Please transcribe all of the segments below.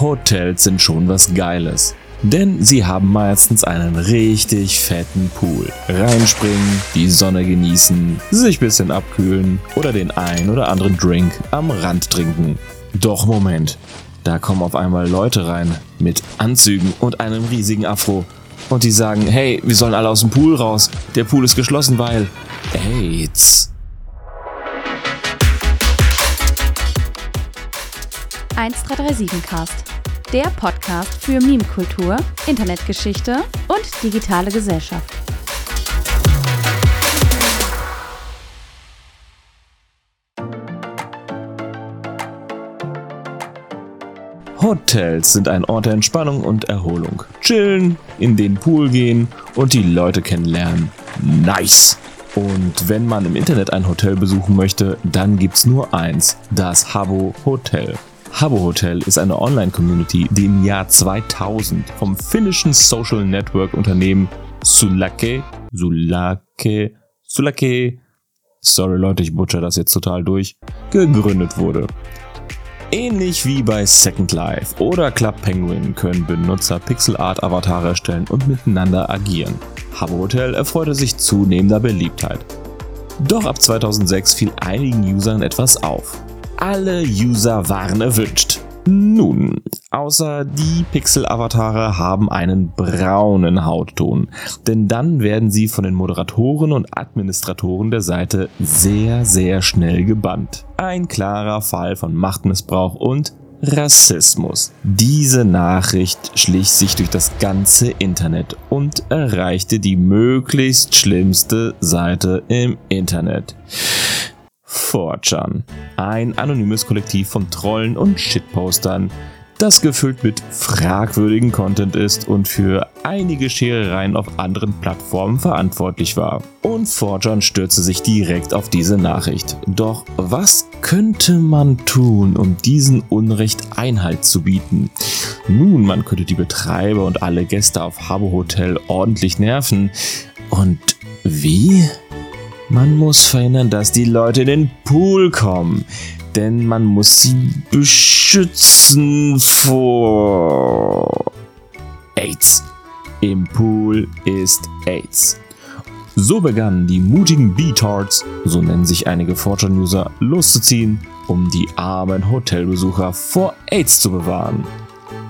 Hotels sind schon was Geiles. Denn sie haben meistens einen richtig fetten Pool. Reinspringen, die Sonne genießen, sich bisschen abkühlen oder den ein oder anderen Drink am Rand trinken. Doch Moment, da kommen auf einmal Leute rein mit Anzügen und einem riesigen Afro. Und die sagen, hey, wir sollen alle aus dem Pool raus. Der Pool ist geschlossen, weil AIDS. 1337 Cast. Der Podcast für Meme-Kultur, Internetgeschichte und digitale Gesellschaft. Hotels sind ein Ort der Entspannung und Erholung. Chillen, in den Pool gehen und die Leute kennenlernen. Nice! Und wenn man im Internet ein Hotel besuchen möchte, dann gibt's nur eins, das Habbo Hotel. Habbo Hotel ist eine Online-Community, die im Jahr 2000 vom finnischen Social Network Unternehmen Sulake, Sulake, Sulake, sorry Leute, ich butcher das jetzt total durch, gegründet wurde. Ähnlich wie bei Second Life oder Club Penguin können Benutzer Pixel Art Avatare erstellen und miteinander agieren. Habbo Hotel erfreute sich zunehmender Beliebtheit. Doch ab 2006 fiel einigen Usern etwas auf. Alle User waren erwünscht. Nun, außer die Pixel-Avatare haben einen braunen Hautton, denn dann werden sie von den Moderatoren und Administratoren der Seite sehr, sehr schnell gebannt. Ein klarer Fall von Machtmissbrauch und Rassismus. Diese Nachricht schlich sich durch das ganze Internet und erreichte die möglichst schlimmste Seite im Internet. 4chan. Ein anonymes Kollektiv von Trollen und Shitpostern, das gefüllt mit fragwürdigen Content ist und für einige Scherereien auf anderen Plattformen verantwortlich war. Und 4chan stürzte sich direkt auf diese Nachricht. Doch was könnte man tun, um diesen Unrecht Einhalt zu bieten? Nun, man könnte die Betreiber und alle Gäste auf Habbo Hotel ordentlich nerven. Und wie? Man muss verhindern, dass die Leute in den Pool kommen. Denn man muss sie beschützen vor AIDS. Im Pool ist AIDS. So begannen die mutigen B-Tarts, so nennen sich einige Fortran-User, loszuziehen, um die armen Hotelbesucher vor AIDS zu bewahren.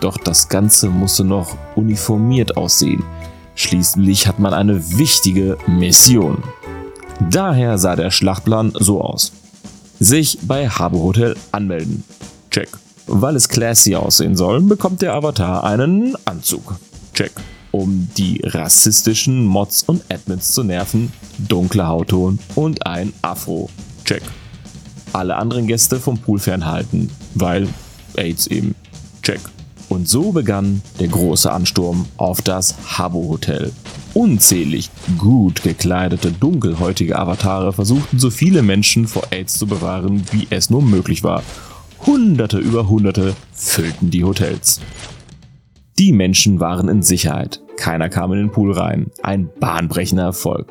Doch das Ganze musste noch uniformiert aussehen. Schließlich hat man eine wichtige Mission. Daher sah der Schlachtplan so aus. Sich bei Habe Hotel anmelden. Check. Weil es classy aussehen soll, bekommt der Avatar einen Anzug. Check. Um die rassistischen Mods und Admins zu nerven, dunkler Hautton und ein Afro. Check. Alle anderen Gäste vom Pool fernhalten, weil AIDS eben. Check. Und so begann der große Ansturm auf das Habbo Hotel. Unzählig gut gekleidete, dunkelhäutige Avatare versuchten so viele Menschen vor AIDS zu bewahren, wie es nur möglich war. Hunderte über Hunderte füllten die Hotels. Die Menschen waren in Sicherheit. Keiner kam in den Pool rein. Ein bahnbrechender Erfolg.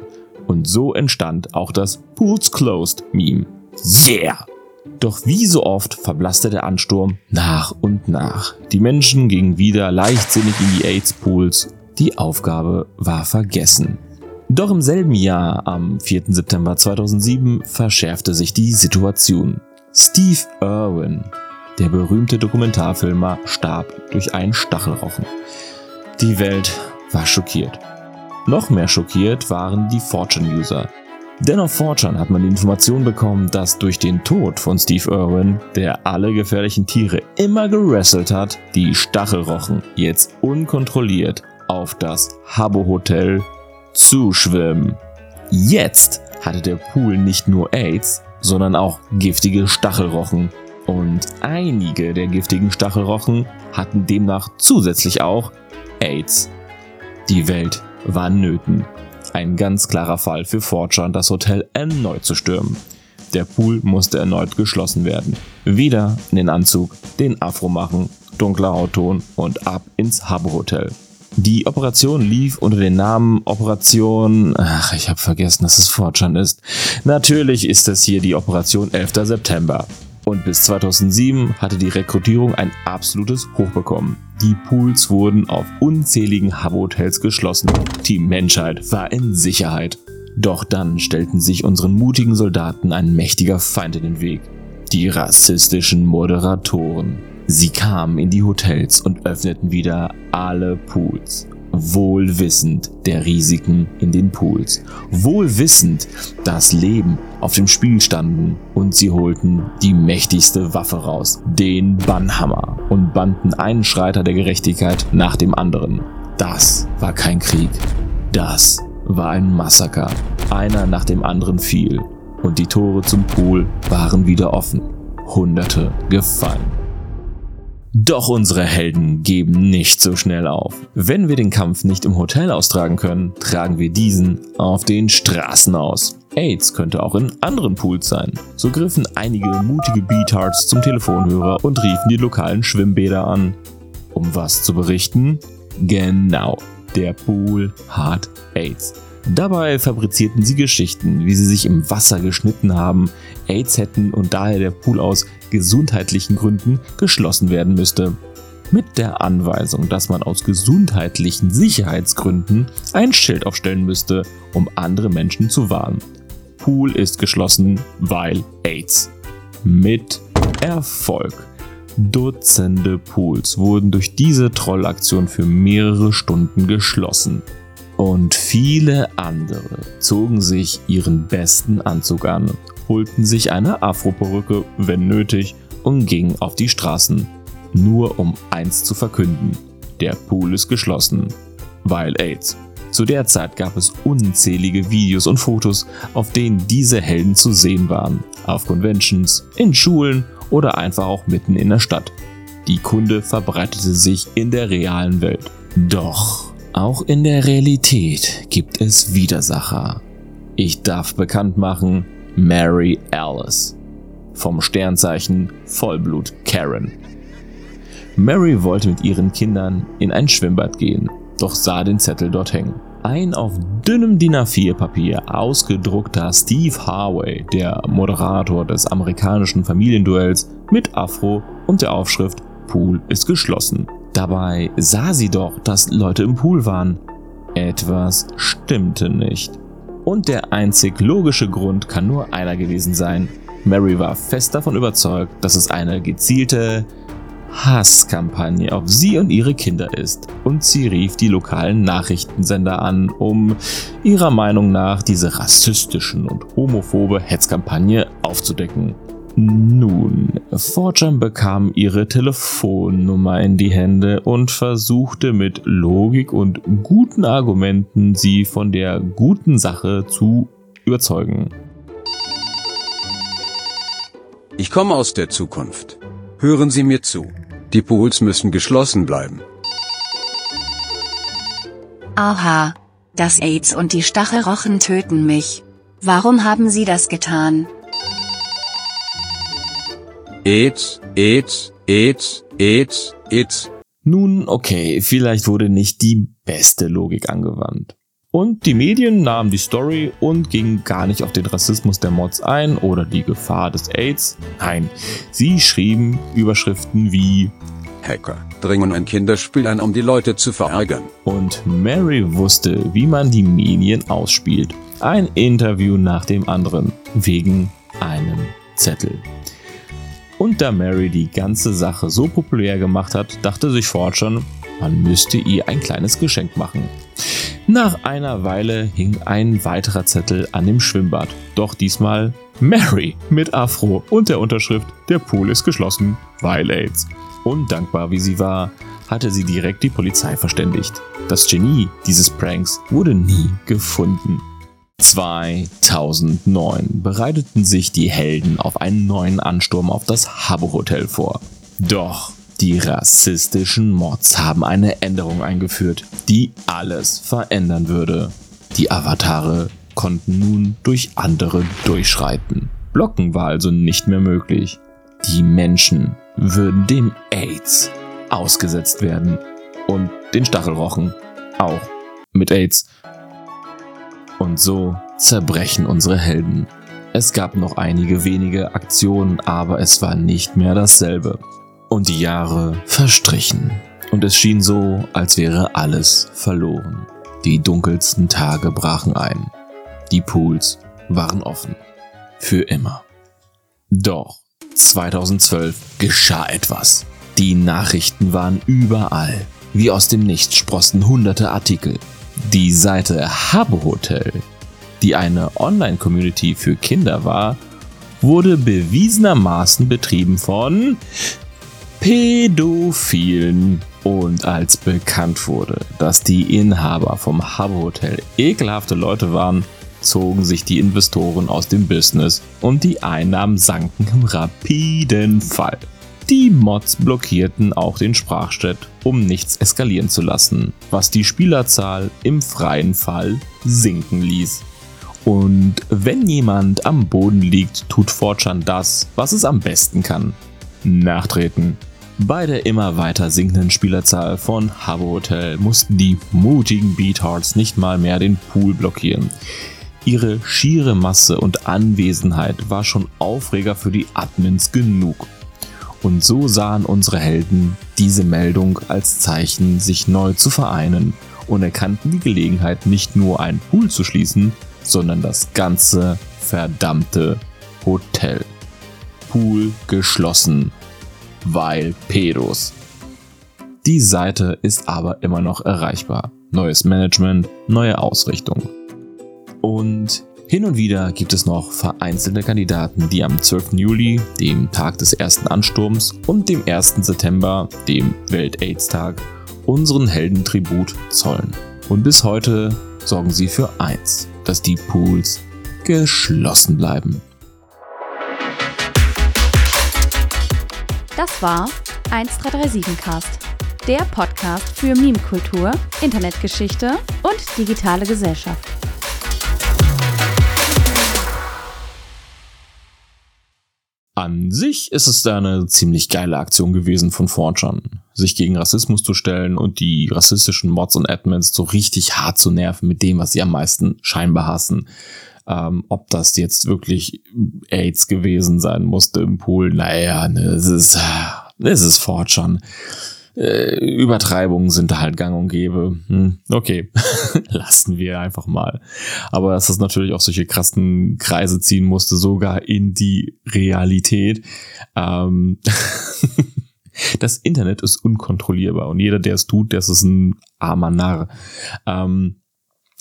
Und so entstand auch das Pools Closed Meme. Yeah! Doch wie so oft verblasste der Ansturm nach und nach. Die Menschen gingen wieder leichtsinnig in die AIDS-Pools. Die Aufgabe war vergessen. Doch im selben Jahr, am 4. September 2007, verschärfte sich die Situation. Steve Irwin, der berühmte Dokumentarfilmer, starb durch einen Stachelrochen. Die Welt war schockiert. Noch mehr schockiert waren die Fortune-User, denn auf 4chan hat man die Information bekommen, dass durch den Tod von Steve Irwin, der alle gefährlichen Tiere immer gerasselt hat, die Stachelrochen jetzt unkontrolliert auf das Habbo Hotel zuschwimmen. Jetzt hatte der Pool nicht nur AIDS, sondern auch giftige Stachelrochen. Und einige der giftigen Stachelrochen hatten demnach zusätzlich auch AIDS. Die Welt war nöten. Ein ganz klarer Fall für Fortran, das Hotel erneut zu stürmen. Der Pool musste erneut geschlossen werden. Wieder in den Anzug, den Afro machen, dunkler Hautton und ab ins Habbo Hotel. Die Operation lief unter dem Namen Operation. Ach, ich habe vergessen, dass es Fortran ist. Natürlich ist es hier die Operation 11. September. Und bis 2007 hatte die Rekrutierung ein absolutes Hoch bekommen. Die Pools wurden auf unzähligen Hub-Hotels geschlossen. Die Menschheit war in Sicherheit. Doch dann stellten sich unseren mutigen Soldaten ein mächtiger Feind in den Weg. Die rassistischen Moderatoren. Sie kamen in die Hotels und öffneten wieder alle Pools wohl wissend der Risiken in den Pools, wohl wissend, dass Leben auf dem Spiel standen und sie holten die mächtigste Waffe raus, den Bannhammer, und banden einen Schreiter der Gerechtigkeit nach dem anderen. Das war kein Krieg, das war ein Massaker. Einer nach dem anderen fiel und die Tore zum Pool waren wieder offen. Hunderte gefallen. Doch unsere Helden geben nicht so schnell auf. Wenn wir den Kampf nicht im Hotel austragen können, tragen wir diesen auf den Straßen aus. AIDS könnte auch in anderen Pools sein. So griffen einige mutige Beatards zum Telefonhörer und riefen die lokalen Schwimmbäder an. Um was zu berichten? Genau, der Pool hat AIDS. Dabei fabrizierten sie Geschichten, wie sie sich im Wasser geschnitten haben, AIDS hätten und daher der Pool aus gesundheitlichen Gründen geschlossen werden müsste. Mit der Anweisung, dass man aus gesundheitlichen Sicherheitsgründen ein Schild aufstellen müsste, um andere Menschen zu warnen. Pool ist geschlossen, weil AIDS. Mit Erfolg. Dutzende Pools wurden durch diese Trollaktion für mehrere Stunden geschlossen. Und viele andere zogen sich ihren besten Anzug an, holten sich eine Afroperücke, wenn nötig, und gingen auf die Straßen. Nur um eins zu verkünden. Der Pool ist geschlossen. Weil AIDS. Zu der Zeit gab es unzählige Videos und Fotos, auf denen diese Helden zu sehen waren. Auf Conventions, in Schulen oder einfach auch mitten in der Stadt. Die Kunde verbreitete sich in der realen Welt. Doch auch in der Realität gibt es Widersacher. Ich darf bekannt machen, Mary Alice vom Sternzeichen Vollblut Karen. Mary wollte mit ihren Kindern in ein Schwimmbad gehen, doch sah den Zettel dort hängen. Ein auf dünnem DIN A4-Papier ausgedruckter Steve Harvey, der Moderator des amerikanischen Familienduells mit Afro und der Aufschrift Pool ist geschlossen. Dabei sah sie doch, dass Leute im Pool waren. Etwas stimmte nicht. Und der einzig logische Grund kann nur einer gewesen sein. Mary war fest davon überzeugt, dass es eine gezielte Hasskampagne auf sie und ihre Kinder ist. Und sie rief die lokalen Nachrichtensender an, um ihrer Meinung nach diese rassistischen und homophobe Hetzkampagne aufzudecken. Nun, Fortran bekam ihre Telefonnummer in die Hände und versuchte mit Logik und guten Argumenten sie von der guten Sache zu überzeugen. Ich komme aus der Zukunft. Hören Sie mir zu. Die Pools müssen geschlossen bleiben. Aha. Das AIDS und die Stachelrochen töten mich. Warum haben Sie das getan? AIDS, AIDS, AIDS, AIDS, AIDS. Nun, okay, vielleicht wurde nicht die beste Logik angewandt. Und die Medien nahmen die Story und gingen gar nicht auf den Rassismus der Mods ein oder die Gefahr des AIDS. Nein, sie schrieben Überschriften wie Hacker dringen ein Kinderspiel ein, um die Leute zu verärgern. Und Mary wusste, wie man die Medien ausspielt. Ein Interview nach dem anderen wegen einem Zettel. Und da Mary die ganze Sache so populär gemacht hat, dachte sich Ford schon, man müsste ihr ein kleines Geschenk machen. Nach einer Weile hing ein weiterer Zettel an dem Schwimmbad. Doch diesmal Mary mit Afro und der Unterschrift Der Pool ist geschlossen, weil AIDS. Undankbar wie sie war, hatte sie direkt die Polizei verständigt. Das Genie dieses Pranks wurde nie gefunden. 2009 bereiteten sich die Helden auf einen neuen Ansturm auf das Habbo Hotel vor. Doch die rassistischen Mods haben eine Änderung eingeführt, die alles verändern würde. Die Avatare konnten nun durch andere durchschreiten. Blocken war also nicht mehr möglich. Die Menschen würden dem AIDS ausgesetzt werden und den Stachelrochen auch mit AIDS und so zerbrechen unsere Helden. Es gab noch einige wenige Aktionen, aber es war nicht mehr dasselbe. Und die Jahre verstrichen. Und es schien so, als wäre alles verloren. Die dunkelsten Tage brachen ein. Die Pools waren offen. Für immer. Doch 2012 geschah etwas. Die Nachrichten waren überall. Wie aus dem Nichts sprossen hunderte Artikel. Die Seite Habbo Hotel, die eine Online-Community für Kinder war, wurde bewiesenermaßen betrieben von Pädophilen. Und als bekannt wurde, dass die Inhaber vom Habbo Hotel ekelhafte Leute waren, zogen sich die Investoren aus dem Business und die Einnahmen sanken im rapiden Fall. Die Mods blockierten auch den Sprachchat, um nichts eskalieren zu lassen, was die Spielerzahl im freien Fall sinken ließ. Und wenn jemand am Boden liegt, tut Fortran das, was es am besten kann. Nachtreten. Bei der immer weiter sinkenden Spielerzahl von Habbo Hotel mussten die mutigen Beatards nicht mal mehr den Pool blockieren. Ihre schiere Masse und Anwesenheit war schon Aufreger für die Admins genug. Und so sahen unsere Helden diese Meldung als Zeichen, sich neu zu vereinen und erkannten die Gelegenheit, nicht nur einen Pool zu schließen, sondern das ganze verdammte Hotel. Pool geschlossen, weil Pedos. Die Seite ist aber immer noch erreichbar. Neues Management, neue Ausrichtung. Und hin und wieder gibt es noch vereinzelte Kandidaten, die am 12. Juli, dem Tag des ersten Ansturms, und dem 1. September, dem Welt-AIDS-Tag, unseren Heldentribut zollen. Und bis heute sorgen sie für eins, dass die Pools geschlossen bleiben. Das war 1337 Cast, der Podcast für Meme-Kultur, Internetgeschichte und digitale Gesellschaft. An sich ist es da eine ziemlich geile Aktion gewesen von Fortran, sich gegen Rassismus zu stellen und die rassistischen Mods und Admins so richtig hart zu nerven mit dem, was sie am meisten scheinbar hassen. Ähm, ob das jetzt wirklich AIDS gewesen sein musste im Pool, naja, ne, es ist, es ist Fortran äh, Übertreibungen sind halt gang und gäbe. Hm, okay, lassen wir einfach mal. Aber dass das natürlich auch solche krassen Kreise ziehen musste, sogar in die Realität. Ähm das Internet ist unkontrollierbar und jeder, der es tut, der ist ein armer Narr. Ähm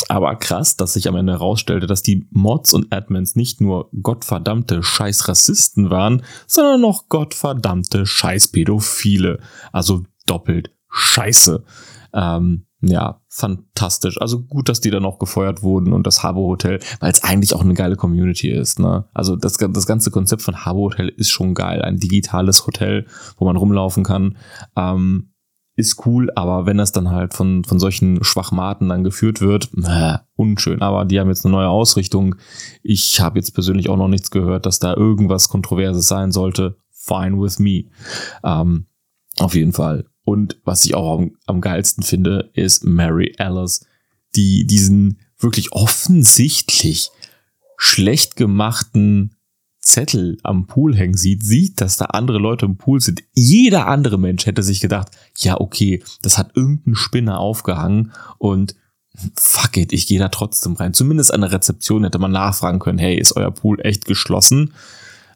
aber krass, dass sich am Ende herausstellte, dass die Mods und Admins nicht nur gottverdammte scheiß Rassisten waren, sondern noch gottverdammte scheiß Pädophile. Also doppelt scheiße. Ähm, ja, fantastisch. Also gut, dass die dann auch gefeuert wurden und das Habo Hotel, weil es eigentlich auch eine geile Community ist. Ne? Also das, das ganze Konzept von Habo Hotel ist schon geil. Ein digitales Hotel, wo man rumlaufen kann. Ähm, ist cool, aber wenn das dann halt von, von solchen Schwachmaten dann geführt wird, äh, unschön. Aber die haben jetzt eine neue Ausrichtung. Ich habe jetzt persönlich auch noch nichts gehört, dass da irgendwas Kontroverses sein sollte. Fine with me. Ähm, auf jeden Fall. Und was ich auch am, am geilsten finde, ist Mary Alice, die diesen wirklich offensichtlich schlecht gemachten Zettel am Pool hängen sieht, sieht, dass da andere Leute im Pool sind. Jeder andere Mensch hätte sich gedacht, ja, okay, das hat irgendein Spinner aufgehangen und fuck it, ich gehe da trotzdem rein. Zumindest an der Rezeption hätte man nachfragen können, hey, ist euer Pool echt geschlossen?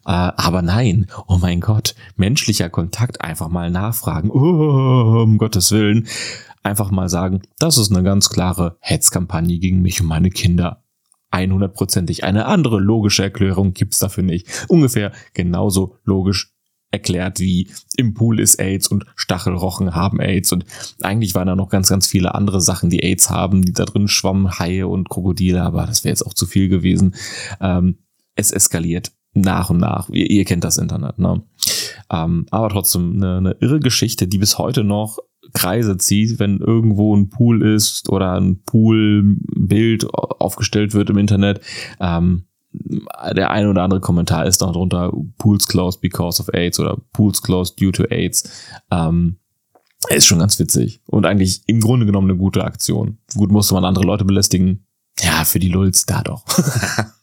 Äh, aber nein, oh mein Gott, menschlicher Kontakt, einfach mal nachfragen, oh, um Gottes Willen, einfach mal sagen, das ist eine ganz klare Hetzkampagne gegen mich und meine Kinder. 100%ig. Eine andere logische Erklärung gibt's dafür nicht. Ungefähr genauso logisch erklärt wie im Pool ist AIDS und Stachelrochen haben AIDS und eigentlich waren da noch ganz, ganz viele andere Sachen, die AIDS haben, die da drin schwammen, Haie und Krokodile, aber das wäre jetzt auch zu viel gewesen. Ähm, es eskaliert nach und nach. Ihr, ihr kennt das Internet, ne? Ähm, aber trotzdem eine, eine irre Geschichte, die bis heute noch Kreise zieht, wenn irgendwo ein Pool ist oder ein Poolbild aufgestellt wird im Internet. Ähm, der eine oder andere Kommentar ist noch drunter Pools closed because of AIDS oder Pools closed due to AIDS. Ähm, ist schon ganz witzig und eigentlich im Grunde genommen eine gute Aktion. Gut musste man andere Leute belästigen. Ja, für die Lulz da doch.